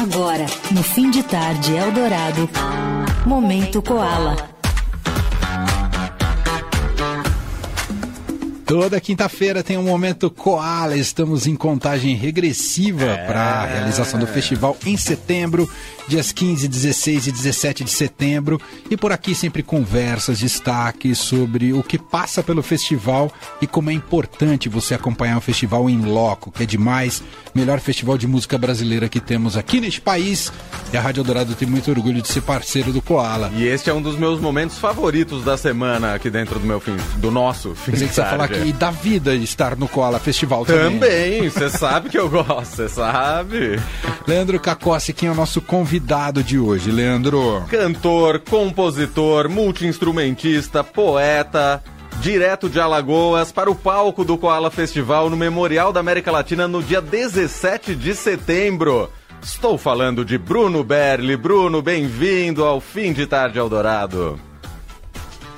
Agora, no fim de tarde Eldorado, Momento Koala. Toda quinta-feira tem um momento Koala. Estamos em contagem regressiva é... para a realização do festival em setembro dias 15, 16 e 17 de setembro. E por aqui sempre conversas, destaques sobre o que passa pelo festival e como é importante você acompanhar o festival em loco, que é demais. Melhor festival de música brasileira que temos aqui neste país. E a Rádio Dourado tem muito orgulho de ser parceiro do Koala. E este é um dos meus momentos favoritos da semana aqui dentro do meu fim, do nosso fim Pensei que você falar aqui da vida de estar no Koala Festival também. Também, você sabe que eu gosto, você sabe. Leandro Cacossi, quem é o nosso convidado convidado de hoje, Leandro? Cantor, compositor, multiinstrumentista, poeta, direto de Alagoas para o palco do Koala Festival no Memorial da América Latina no dia 17 de setembro. Estou falando de Bruno Berli. Bruno, bem-vindo ao Fim de Tarde Eldorado.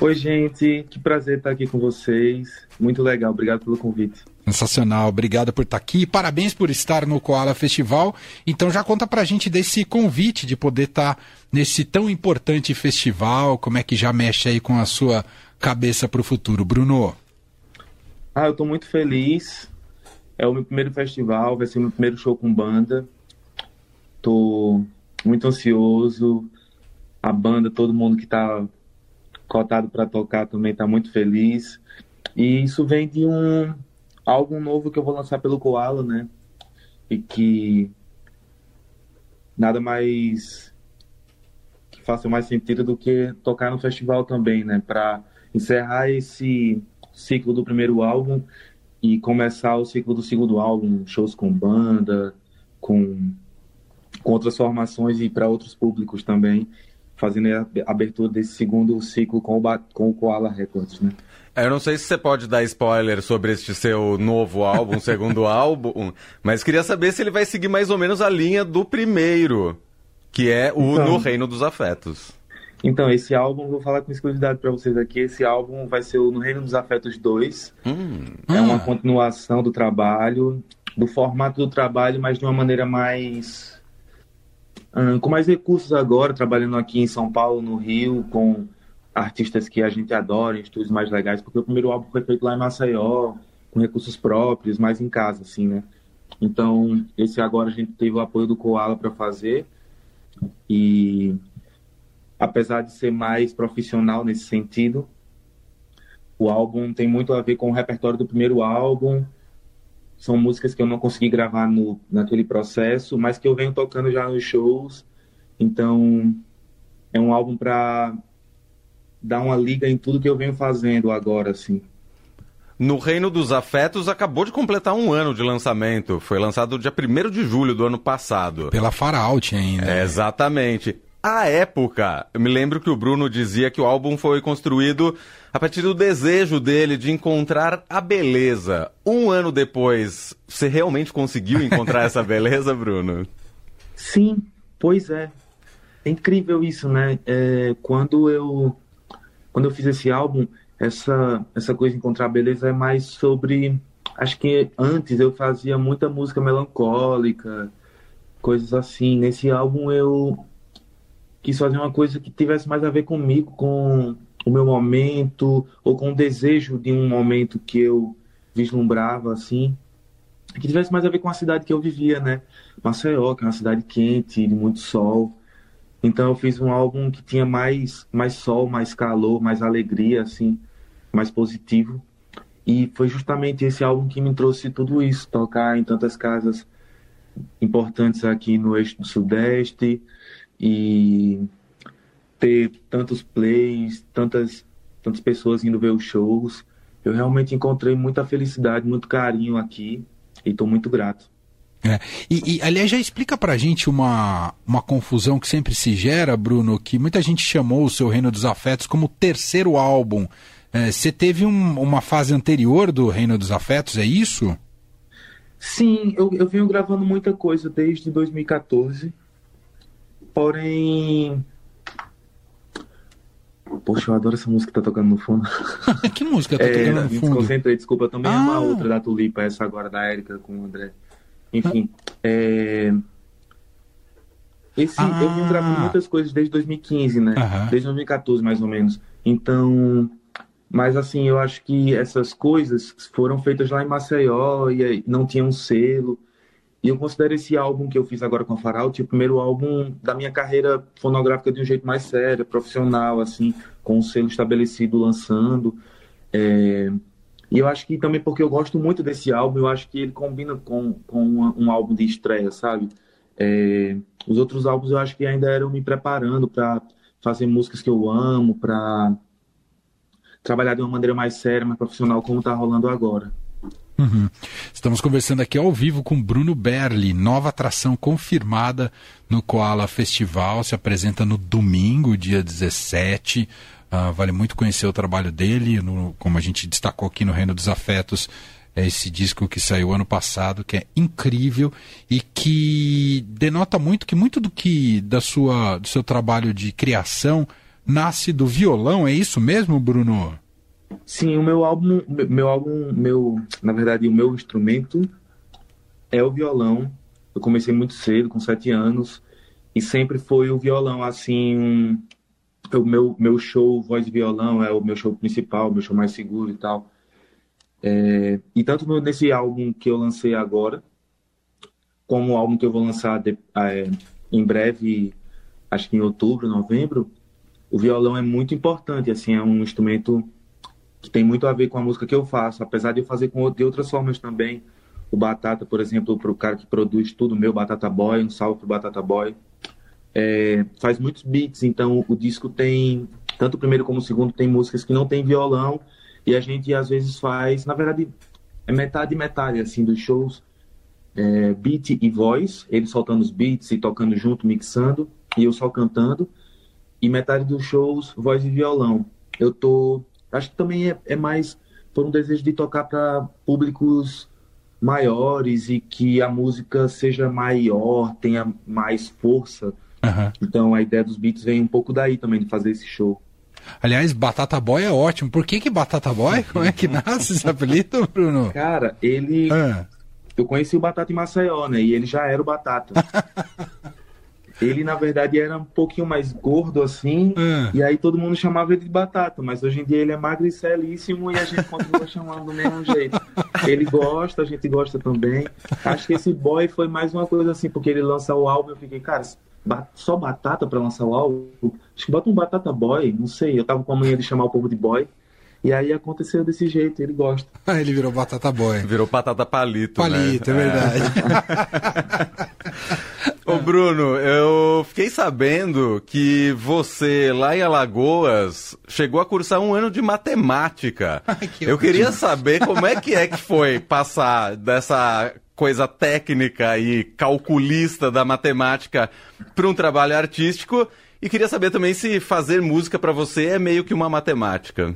Oi, gente, que prazer estar aqui com vocês. Muito legal, obrigado pelo convite. Sensacional, obrigado por estar aqui. Parabéns por estar no Koala Festival. Então já conta pra gente desse convite de poder estar nesse tão importante festival. Como é que já mexe aí com a sua cabeça pro futuro, Bruno? Ah, eu tô muito feliz. É o meu primeiro festival, vai ser o meu primeiro show com banda. Tô muito ansioso. A banda, todo mundo que tá cotado para tocar também tá muito feliz. E isso vem de um álbum novo que eu vou lançar pelo Koala, né? E que nada mais que faça mais sentido do que tocar no festival também, né? Para encerrar esse ciclo do primeiro álbum e começar o ciclo do segundo álbum, shows com banda, com, com outras formações e para outros públicos também, fazendo a abertura desse segundo ciclo com o, com o Koala Records, né? Eu não sei se você pode dar spoiler sobre este seu novo álbum, segundo álbum, mas queria saber se ele vai seguir mais ou menos a linha do primeiro, que é o então, No Reino dos Afetos. Então, esse álbum, vou falar com exclusividade para vocês aqui, esse álbum vai ser o No Reino dos Afetos 2. Hum, é uma continuação do trabalho, do formato do trabalho, mas de uma maneira mais... Com mais recursos agora, trabalhando aqui em São Paulo, no Rio, com artistas que a gente adora, estúdios mais legais, porque o primeiro álbum foi feito lá em Maceió, com recursos próprios, mais em casa, assim, né? Então, esse agora a gente teve o apoio do Koala para fazer, e apesar de ser mais profissional nesse sentido, o álbum tem muito a ver com o repertório do primeiro álbum. São músicas que eu não consegui gravar no, naquele processo, mas que eu venho tocando já nos shows. Então, é um álbum para dar uma liga em tudo que eu venho fazendo agora, assim. No Reino dos Afetos acabou de completar um ano de lançamento. Foi lançado dia 1 de julho do ano passado. Pela Far Out ainda. É, exatamente. À época, eu me lembro que o Bruno dizia que o álbum foi construído a partir do desejo dele de encontrar a beleza. Um ano depois, você realmente conseguiu encontrar essa beleza, Bruno? Sim, pois é. É incrível isso, né? É, quando eu quando eu fiz esse álbum, essa, essa coisa de encontrar beleza é mais sobre. Acho que antes eu fazia muita música melancólica, coisas assim. Nesse álbum eu quis fazer uma coisa que tivesse mais a ver comigo, com o meu momento, ou com o desejo de um momento que eu vislumbrava, assim. Que tivesse mais a ver com a cidade que eu vivia, né? Maceió, que é uma cidade quente, de muito sol. Então eu fiz um álbum que tinha mais, mais sol, mais calor, mais alegria, assim, mais positivo. E foi justamente esse álbum que me trouxe tudo isso, tocar em tantas casas importantes aqui no eixo do Sudeste e ter tantos plays, tantas, tantas pessoas indo ver os shows. Eu realmente encontrei muita felicidade, muito carinho aqui e estou muito grato. É. E, e, aliás, já explica pra gente uma, uma confusão que sempre se gera, Bruno, que muita gente chamou o seu Reino dos Afetos como terceiro álbum. É, você teve um, uma fase anterior do Reino dos Afetos, é isso? Sim, eu, eu venho gravando muita coisa desde 2014. Porém. Poxa, eu adoro essa música que tá tocando no fundo. que música tá tocando é, no fundo? Me desconcentrei, desculpa. Também ah. é uma outra da Tulipa, essa agora da Érica com o André. Enfim, é... Esse, ah. Eu vim gravando muitas coisas desde 2015, né? Uhum. Desde 2014, mais ou menos. Então, mas assim, eu acho que essas coisas foram feitas lá em Maceió e não tinha um selo. E eu considero esse álbum que eu fiz agora com a Faralt o primeiro álbum da minha carreira fonográfica de um jeito mais sério, profissional, assim, com um selo estabelecido lançando. É... E eu acho que também porque eu gosto muito desse álbum, eu acho que ele combina com, com um álbum de estreia, sabe? É... Os outros álbuns eu acho que ainda eram me preparando para fazer músicas que eu amo, para trabalhar de uma maneira mais séria, mais profissional, como está rolando agora. Uhum. Estamos conversando aqui ao vivo com Bruno Berli, nova atração confirmada no Koala Festival, se apresenta no domingo, dia 17. Uh, ah, vale muito conhecer o trabalho dele, no, como a gente destacou aqui no Reino dos Afetos, é esse disco que saiu ano passado, que é incrível e que denota muito que muito do que da sua, do seu trabalho de criação nasce do violão, é isso mesmo, Bruno? Sim, o meu álbum, meu álbum, meu, na verdade, o meu instrumento é o violão. Eu comecei muito cedo, com sete anos, e sempre foi o violão, assim, um, o meu, meu show voz e violão é o meu show principal, o meu show mais seguro e tal. É, e tanto nesse álbum que eu lancei agora, como o álbum que eu vou lançar de, é, em breve, acho que em outubro, novembro, o violão é muito importante, assim, é um instrumento que tem muito a ver com a música que eu faço, apesar de eu fazer com, de outras formas também. O Batata, por exemplo, para o cara que produz tudo, meu Batata Boy, um salve pro Batata Boy. É, faz muitos beats, então o disco tem, tanto o primeiro como o segundo, tem músicas que não tem violão, e a gente às vezes faz, na verdade, é metade metade, assim, dos shows, é, beat e voz, ele soltando os beats e tocando junto, mixando, e eu só cantando e metade dos shows voz e violão. Eu tô, acho que também é, é mais por um desejo de tocar para públicos maiores e que a música seja maior, tenha mais força. Uhum. Então a ideia dos beats vem um pouco daí também de fazer esse show. Aliás, Batata Boy é ótimo. Por que que Batata Boy? Como é que nasce esse apelido, Bruno? Cara, ele... Ah. Eu conheci o Batata em Maceió, né? E ele já era o Batata. Ele, na verdade, era um pouquinho mais gordo, assim, hum. e aí todo mundo chamava ele de batata, mas hoje em dia ele é magricелíssimo e a gente continua chamando do mesmo jeito. Ele gosta, a gente gosta também. Acho que esse boy foi mais uma coisa assim, porque ele lança o álbum, eu fiquei, cara, só batata para lançar o álbum? Acho que bota um batata boy, não sei, eu tava com a manhã de chamar o povo de boy. E aí aconteceu desse jeito, ele gosta. Ah, ele virou batata boy. Virou batata palito. Palito, né? é verdade. Ô Bruno, eu fiquei sabendo que você lá em Alagoas chegou a cursar um ano de matemática. Ai, que eu queria saber como é que é que foi passar dessa coisa técnica e calculista da matemática para um trabalho artístico e queria saber também se fazer música para você é meio que uma matemática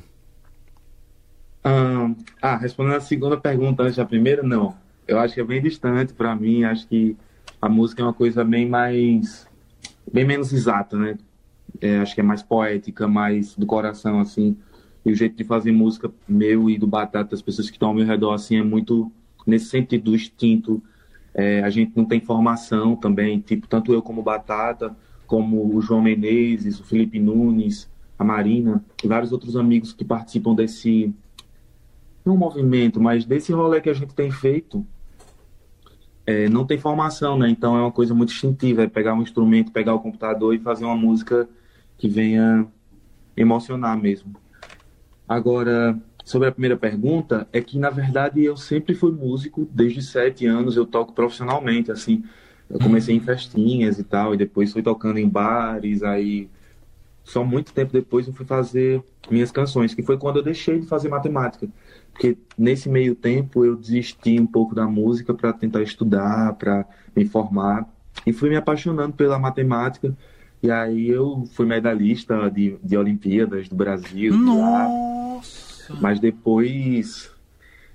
ah, respondendo a segunda pergunta antes da primeira, não. Eu acho que é bem distante para mim. Acho que a música é uma coisa bem mais. bem menos exata, né? É, acho que é mais poética, mais do coração, assim. E o jeito de fazer música meu e do Batata, das pessoas que estão ao meu redor, assim, é muito nesse sentido do instinto. É, a gente não tem formação também, tipo, tanto eu como Batata, como o João Menezes, o Felipe Nunes, a Marina, e vários outros amigos que participam desse um movimento, mas desse rolê que a gente tem feito, é, não tem formação, né? Então é uma coisa muito instintiva, é pegar um instrumento, pegar o computador e fazer uma música que venha emocionar mesmo. Agora, sobre a primeira pergunta, é que na verdade eu sempre fui músico, desde sete anos eu toco profissionalmente, assim. Eu comecei em festinhas e tal, e depois fui tocando em bares, aí só muito tempo depois eu fui fazer minhas canções, que foi quando eu deixei de fazer matemática porque nesse meio tempo eu desisti um pouco da música para tentar estudar, para me formar e fui me apaixonando pela matemática. E aí eu fui medalhista de, de Olimpíadas do Brasil. Nossa! Lá. Mas depois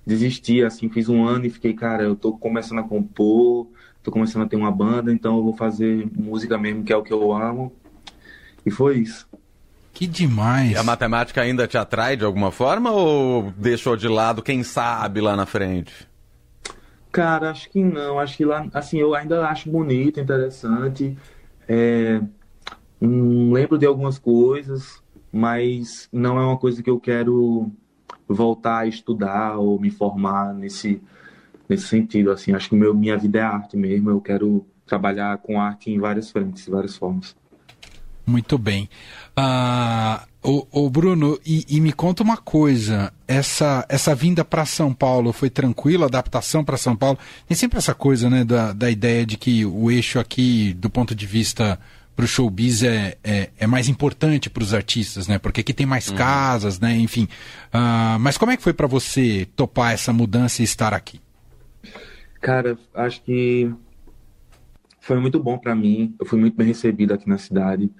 desisti, assim, fiz um ano e fiquei, cara, eu tô começando a compor, tô começando a ter uma banda, então eu vou fazer música mesmo, que é o que eu amo. E foi isso. Que demais. E a matemática ainda te atrai de alguma forma ou deixou de lado, quem sabe, lá na frente? Cara, acho que não. Acho que lá, assim, eu ainda acho bonito, interessante. É, hum, lembro de algumas coisas, mas não é uma coisa que eu quero voltar a estudar ou me formar nesse, nesse sentido. Assim, acho que meu, minha vida é arte mesmo. Eu quero trabalhar com arte em várias frentes, várias formas. Muito bem. Ah, o, o Bruno, e, e, me conta uma coisa: essa, essa vinda para São Paulo foi tranquila? Adaptação para São Paulo? Tem sempre essa coisa, né, da, da ideia de que o eixo aqui, do ponto de vista para o showbiz é, é, é, mais importante para os artistas, né? Porque aqui tem mais uhum. casas, né? Enfim. Uh, mas como é que foi para você topar essa mudança e estar aqui? Cara, acho que foi muito bom para mim. Eu fui muito bem recebido aqui na cidade.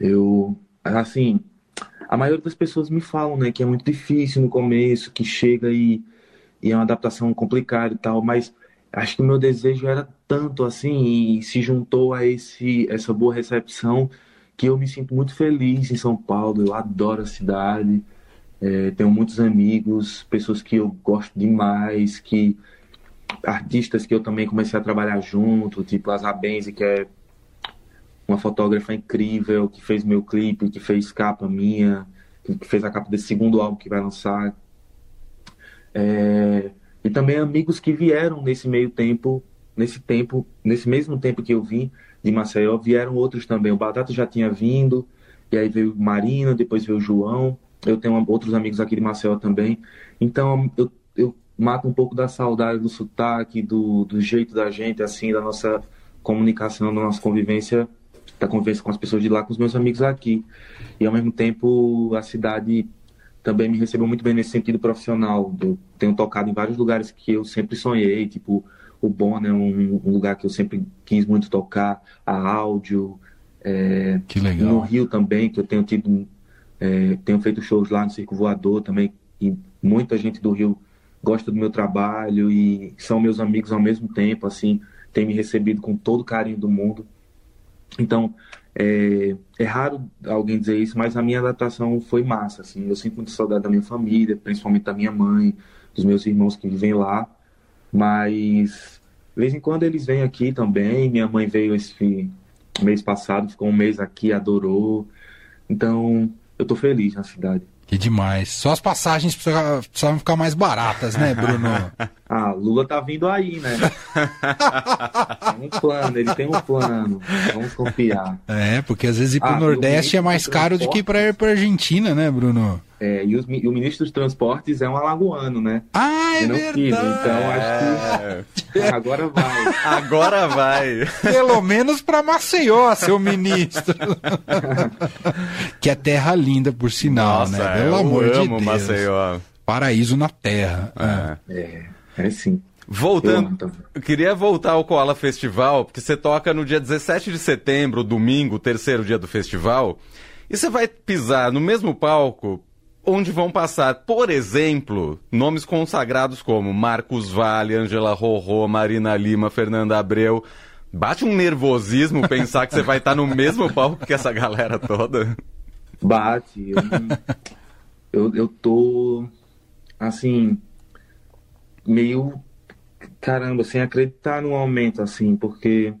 Eu, assim, a maioria das pessoas me falam, né, que é muito difícil no começo, que chega e, e é uma adaptação complicada e tal, mas acho que o meu desejo era tanto assim e se juntou a esse essa boa recepção que eu me sinto muito feliz em São Paulo. Eu adoro a cidade, é, tenho muitos amigos, pessoas que eu gosto demais, que artistas que eu também comecei a trabalhar junto, tipo a Zabenzi, que é uma fotógrafa incrível, que fez meu clipe, que fez capa minha, que fez a capa desse segundo álbum que vai lançar. É, e também amigos que vieram nesse meio tempo, nesse tempo, nesse mesmo tempo que eu vim de Maceió, vieram outros também. O Batata já tinha vindo, e aí veio Marina, depois veio o João. Eu tenho outros amigos aqui de Maceió também. Então eu, eu mato um pouco da saudade do sotaque, do, do jeito da gente, assim, da nossa comunicação, da nossa convivência, da convivência com as pessoas de lá, com os meus amigos aqui. E ao mesmo tempo a cidade também me recebeu muito bem nesse sentido profissional. Eu tenho tocado em vários lugares que eu sempre sonhei, tipo o Bon é um, um lugar que eu sempre quis muito tocar, a áudio. É, que legal. No Rio também, que eu tenho tido, é, tenho feito shows lá no Circo Voador também, e muita gente do Rio gosta do meu trabalho e são meus amigos ao mesmo tempo, assim, tem me recebido com todo o carinho do mundo. Então, é, é, raro alguém dizer isso, mas a minha adaptação foi massa. Assim. Eu sinto muita saudade da minha família, principalmente da minha mãe, dos meus irmãos que vivem lá. Mas de vez em quando eles vêm aqui também. Minha mãe veio esse mês passado, ficou um mês aqui, adorou. Então, eu tô feliz na cidade. Que demais. Só as passagens precisavam ficar mais baratas, né, Bruno? ah, Lula tá vindo aí, né? tem um plano, ele tem um plano. Vamos confiar. É, porque às vezes ir pro ah, Nordeste é mais caro do que para ir pra Argentina, né, Bruno? É, e, os, e, o ministro dos Transportes é um alagoano, né? Ah, é verdade. Filho, então acho que agora vai. Agora vai. Pelo menos para Maceió, seu ministro. que é terra linda, por sinal, Nossa, né? Pelo amor de Deus. Maceió. Paraíso na terra. É, é, é sim. Voltando, eu queria voltar ao Koala Festival, porque você toca no dia 17 de setembro, domingo, terceiro dia do festival, e você vai pisar no mesmo palco onde vão passar, por exemplo, nomes consagrados como Marcos Vale, Angela Rorô, Marina Lima, Fernanda Abreu. Bate um nervosismo pensar que você vai estar no mesmo palco que essa galera toda? Bate. Eu, eu, eu tô, assim, meio, caramba, sem acreditar no aumento, assim, porque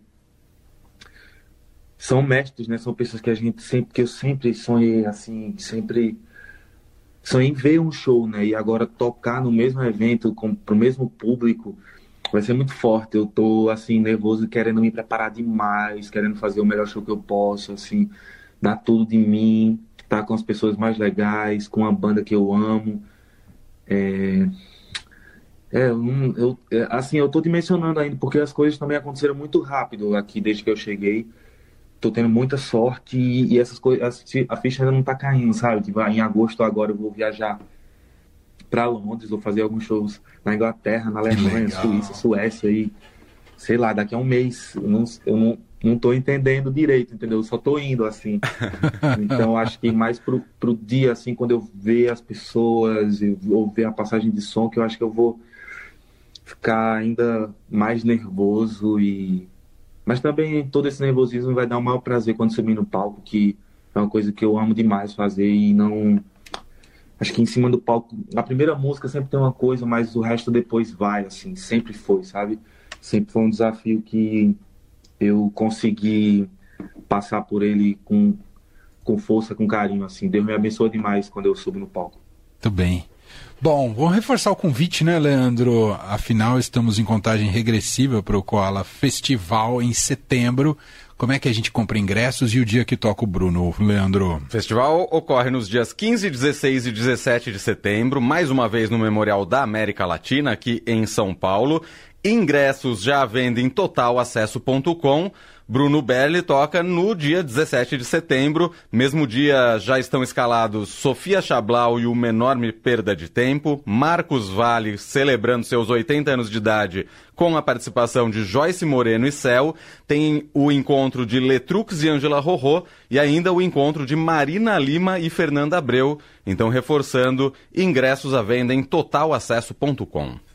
são mestres, né? São pessoas que a gente sempre, que eu sempre sonhei, assim, sempre sonhei em ver um show, né? E agora tocar no mesmo evento, com, pro mesmo público, vai ser muito forte. Eu tô, assim, nervoso, querendo me preparar demais, querendo fazer o melhor show que eu posso, assim, dar tudo de mim, estar tá com as pessoas mais legais, com a banda que eu amo. É... É, eu, eu, é, assim, eu tô dimensionando ainda, porque as coisas também aconteceram muito rápido aqui desde que eu cheguei. Tô tendo muita sorte e, e essas coisas, a, ficha ainda não tá caindo, sabe? Tipo, em agosto agora eu vou viajar para Londres, vou fazer alguns shows na Inglaterra, na Alemanha, Suíça, Suécia e sei lá, daqui a um mês. Eu não, eu não, não tô entendendo direito, entendeu? Eu só tô indo assim. Então acho que mais pro, pro dia, assim, quando eu ver as pessoas, eu, ou ver a passagem de som, que eu acho que eu vou ficar ainda mais nervoso e mas também todo esse nervosismo vai dar o maior prazer quando subir no palco, que é uma coisa que eu amo demais fazer e não. Acho que em cima do palco, na primeira música sempre tem uma coisa, mas o resto depois vai, assim, sempre foi, sabe? Sempre foi um desafio que eu consegui passar por ele com, com força, com carinho, assim. Deus me abençoou demais quando eu subo no palco. Muito bem. Bom, vamos reforçar o convite, né, Leandro? Afinal, estamos em contagem regressiva para o Koala Festival em setembro. Como é que a gente compra ingressos e o dia que toca o Bruno, Leandro? O festival ocorre nos dias 15, 16 e 17 de setembro, mais uma vez no Memorial da América Latina, aqui em São Paulo. Ingressos já à venda em totalacesso.com. Bruno Belli toca no dia 17 de setembro. Mesmo dia já estão escalados Sofia Chablau e uma enorme perda de tempo, Marcos Vale celebrando seus 80 anos de idade com a participação de Joyce Moreno e Céu, tem o encontro de Letrux e Angela Rorô e ainda o encontro de Marina Lima e Fernanda Abreu. Então, reforçando, ingressos à venda em totalacesso.com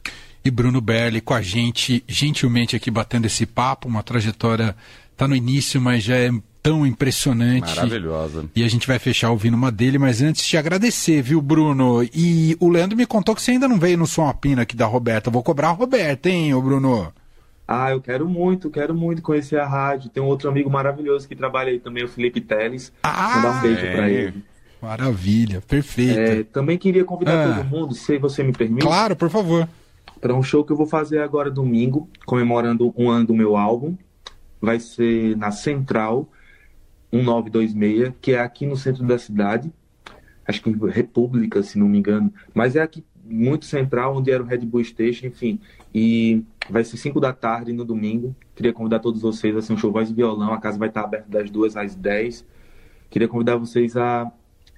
e Bruno Berli com a gente, gentilmente aqui batendo esse papo, uma trajetória Tá no início, mas já é tão impressionante. Maravilhosa. E a gente vai fechar ouvindo uma dele, mas antes te agradecer, viu, Bruno? E o Leandro me contou que você ainda não veio no Som Apina aqui da Roberta. vou cobrar a Roberta, hein, ô Bruno? Ah, eu quero muito, quero muito conhecer a rádio. Tem um outro amigo maravilhoso que trabalha aí também, o Felipe Teles. Ah, Vou dar um beijo é. pra ele. Maravilha, perfeito. É, também queria convidar ah. todo mundo, se você me permite. Claro, por favor. Para um show que eu vou fazer agora domingo, comemorando um ano do meu álbum vai ser na Central 1926, que é aqui no centro da cidade. Acho que República, se não me engano. Mas é aqui muito central, onde era o Red Bull Station, enfim. E vai ser 5 da tarde no domingo. Queria convidar todos vocês a ser um show voz e violão. A casa vai estar aberta das 2 às 10. Queria convidar vocês a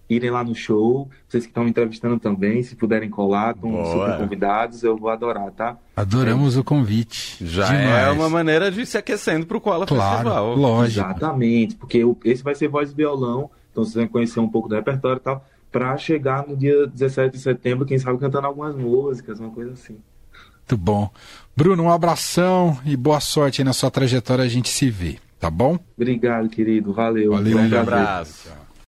irem lá no show. Vocês que estão me entrevistando também, se puderem colar, estão super convidados, eu vou adorar, tá? Adoramos é. o convite. Já é Demais. é uma maneira de se aquecendo para o Koala claro, Festival. Lógico. Exatamente, porque esse vai ser voz e violão, então vocês vão conhecer um pouco do repertório e tal, para chegar no dia 17 de setembro, quem sabe cantando algumas músicas, uma coisa assim. Muito bom. Bruno, um abração e boa sorte aí na sua trajetória, a gente se vê, tá bom? Obrigado, querido. Valeu. Valeu, um abraço.